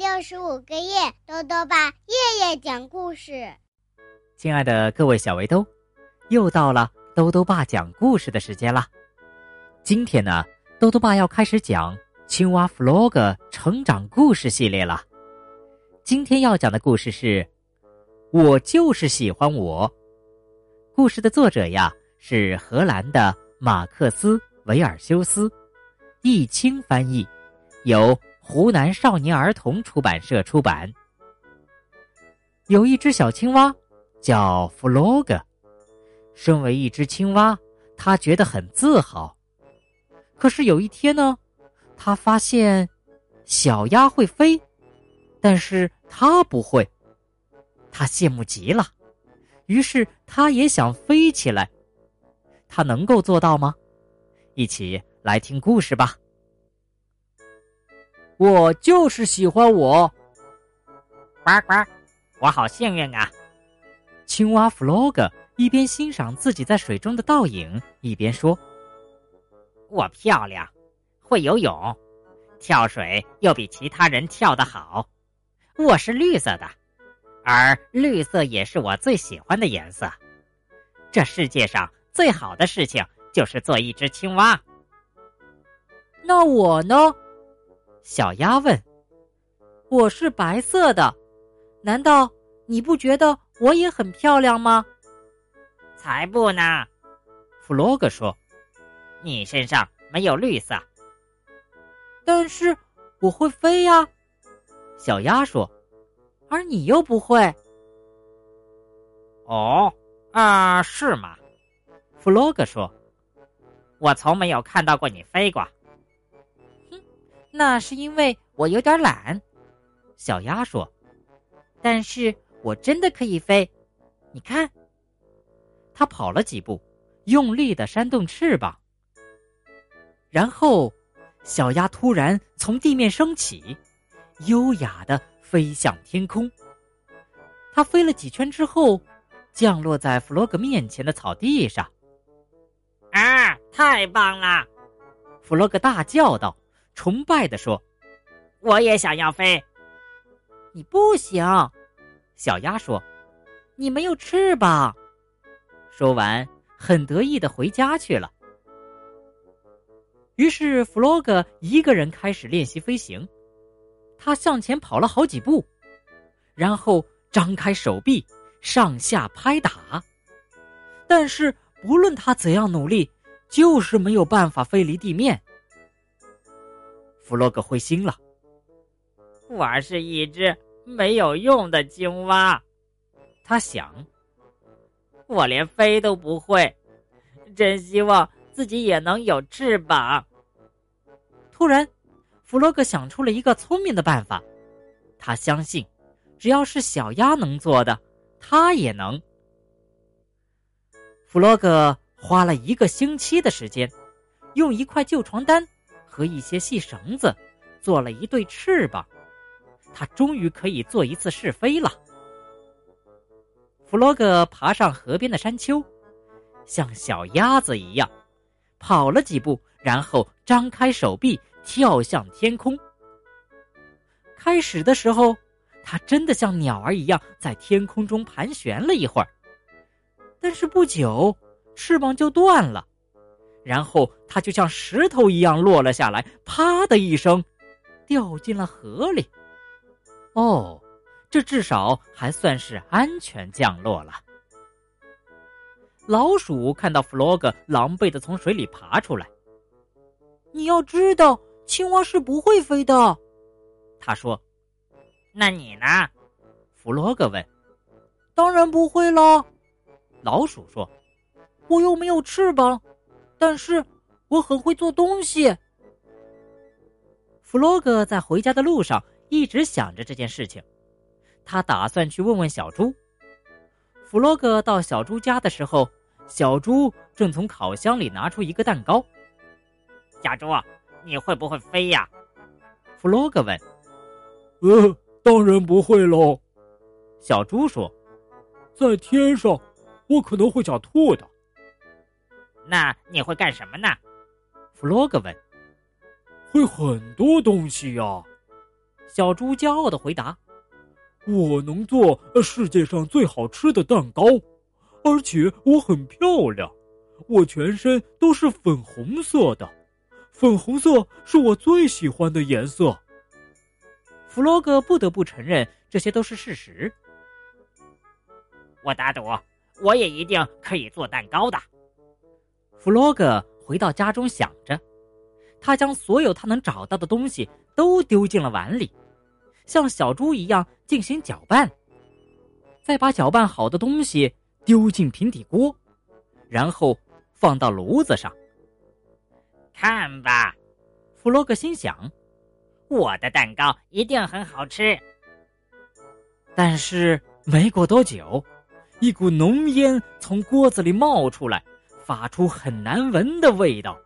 六十五个夜，豆豆爸夜夜讲故事。亲爱的各位小围兜，又到了豆豆爸讲故事的时间了。今天呢，豆豆爸要开始讲青蛙弗洛格成长故事系列了。今天要讲的故事是《我就是喜欢我》。故事的作者呀是荷兰的马克思·维尔修斯，易清翻译，由。湖南少年儿童出版社出版。有一只小青蛙，叫弗洛格。身为一只青蛙，他觉得很自豪。可是有一天呢，他发现小鸭会飞，但是他不会。他羡慕极了，于是他也想飞起来。他能够做到吗？一起来听故事吧。我就是喜欢我，呱呱，我好幸运啊！青蛙弗洛格一边欣赏自己在水中的倒影，一边说：“我漂亮，会游泳，跳水又比其他人跳得好。我是绿色的，而绿色也是我最喜欢的颜色。这世界上最好的事情就是做一只青蛙。那我呢？”小鸭问：“我是白色的，难道你不觉得我也很漂亮吗？”“才不呢！”弗洛格说，“你身上没有绿色。”“但是我会飞呀。”小鸭说，“而你又不会。”“哦，啊，是吗？”弗洛格说，“我从没有看到过你飞过。”那是因为我有点懒，小鸭说。但是我真的可以飞，你看。它跑了几步，用力的扇动翅膀，然后小鸭突然从地面升起，优雅的飞向天空。它飞了几圈之后，降落在弗洛格面前的草地上。啊，太棒了！弗洛格大叫道。崇拜的说：“我也想要飞。”你不行，小鸭说：“你没有翅膀。”说完，很得意的回家去了。于是，弗洛格一个人开始练习飞行。他向前跑了好几步，然后张开手臂，上下拍打。但是，不论他怎样努力，就是没有办法飞离地面。弗洛格灰心了。我是一只没有用的青蛙，他想。我连飞都不会，真希望自己也能有翅膀。突然，弗洛格想出了一个聪明的办法。他相信，只要是小鸭能做的，他也能。弗洛格花了一个星期的时间，用一块旧床单。和一些细绳子，做了一对翅膀，他终于可以做一次试飞了。弗洛格爬上河边的山丘，像小鸭子一样跑了几步，然后张开手臂跳向天空。开始的时候，它真的像鸟儿一样在天空中盘旋了一会儿，但是不久，翅膀就断了。然后他就像石头一样落了下来，啪的一声，掉进了河里。哦，这至少还算是安全降落了。老鼠看到弗洛格狼狈的从水里爬出来，你要知道，青蛙是不会飞的。他说：“那你呢？”弗洛格问。“当然不会了。”老鼠说，“我又没有翅膀。”但是我很会做东西。弗洛格在回家的路上一直想着这件事情，他打算去问问小猪。弗洛格到小猪家的时候，小猪正从烤箱里拿出一个蛋糕。小猪，你会不会飞呀？弗洛格问。呃，当然不会喽。小猪说：“在天上，我可能会想吐的。”那你会干什么呢？弗洛格问。会很多东西呀，小猪骄傲的回答：“我能做世界上最好吃的蛋糕，而且我很漂亮，我全身都是粉红色的，粉红色是我最喜欢的颜色。”弗洛格不得不承认，这些都是事实。我打赌，我也一定可以做蛋糕的。弗洛格回到家中，想着，他将所有他能找到的东西都丢进了碗里，像小猪一样进行搅拌，再把搅拌好的东西丢进平底锅，然后放到炉子上。看吧，弗洛格心想，我的蛋糕一定很好吃。但是没过多久。一股浓烟从锅子里冒出来，发出很难闻的味道。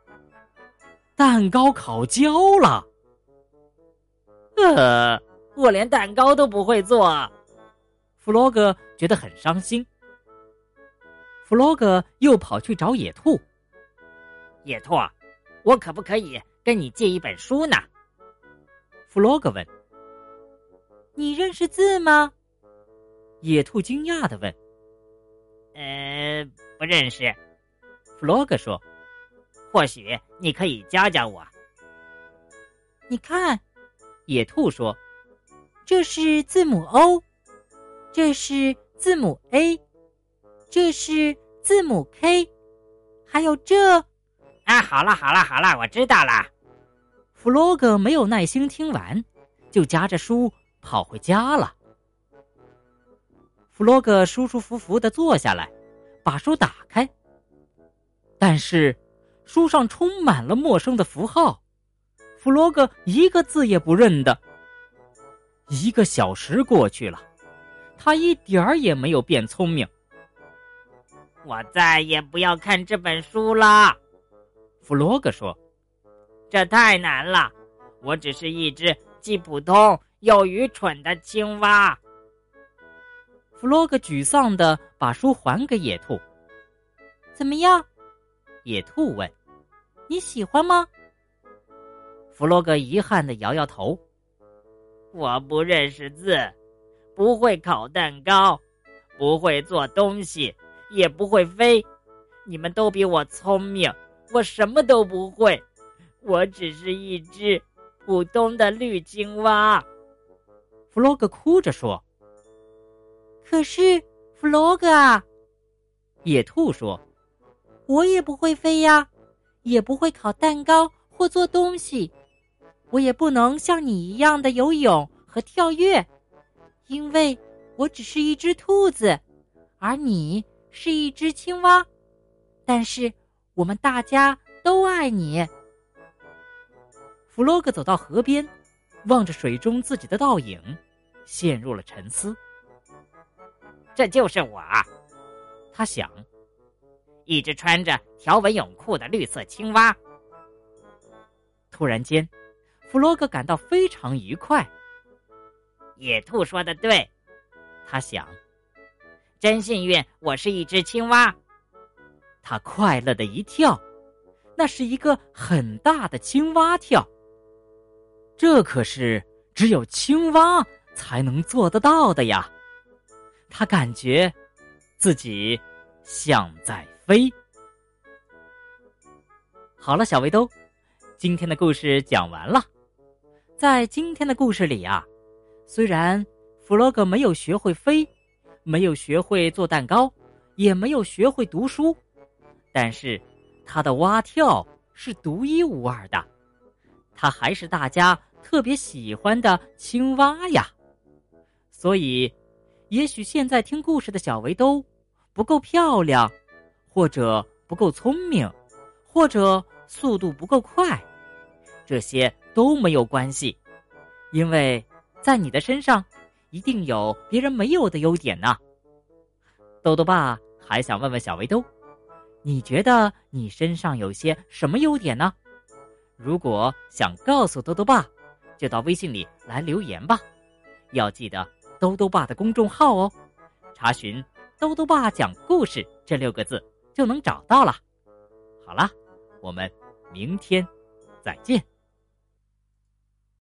蛋糕烤焦了。呃，我连蛋糕都不会做。弗洛格觉得很伤心。弗洛格又跑去找野兔。野兔，我可不可以跟你借一本书呢？弗洛格问。你认识字吗？野兔惊讶的问。呃，不认识。弗洛格说：“或许你可以教教我。”你看，野兔说：“这是字母 O，这是字母 A，这是字母 K，还有这……啊，好了好了好了，我知道了。”弗洛格没有耐心听完，就夹着书跑回家了。弗洛格舒舒服服的坐下来，把书打开。但是，书上充满了陌生的符号，弗洛格一个字也不认得。一个小时过去了，他一点儿也没有变聪明。我再也不要看这本书了，弗洛格说：“这太难了，我只是一只既普通又愚蠢的青蛙。”弗洛格沮丧的把书还给野兔。怎么样？野兔问。你喜欢吗？弗洛格遗憾的摇摇头。我不认识字，不会烤蛋糕，不会做东西，也不会飞。你们都比我聪明，我什么都不会。我只是一只普通的绿青蛙。弗洛格哭着说。可是，弗洛格啊，野兔说：“我也不会飞呀，也不会烤蛋糕或做东西，我也不能像你一样的游泳和跳跃，因为我只是一只兔子，而你是一只青蛙。但是，我们大家都爱你。”弗洛格走到河边，望着水中自己的倒影，陷入了沉思。这就是我，他想，一只穿着条纹泳裤的绿色青蛙。突然间，弗洛格感到非常愉快。野兔说的对，他想，真幸运，我是一只青蛙。他快乐的一跳，那是一个很大的青蛙跳。这可是只有青蛙才能做得到的呀。他感觉自己像在飞。好了，小围兜，今天的故事讲完了。在今天的故事里啊，虽然弗洛格没有学会飞，没有学会做蛋糕，也没有学会读书，但是他的蛙跳是独一无二的，他还是大家特别喜欢的青蛙呀。所以。也许现在听故事的小围兜不够漂亮，或者不够聪明，或者速度不够快，这些都没有关系，因为在你的身上一定有别人没有的优点呢。豆豆爸还想问问小围兜，你觉得你身上有些什么优点呢？如果想告诉豆豆爸，就到微信里来留言吧，要记得。兜兜爸的公众号哦，查询“兜兜爸讲故事”这六个字就能找到了。好了，我们明天再见。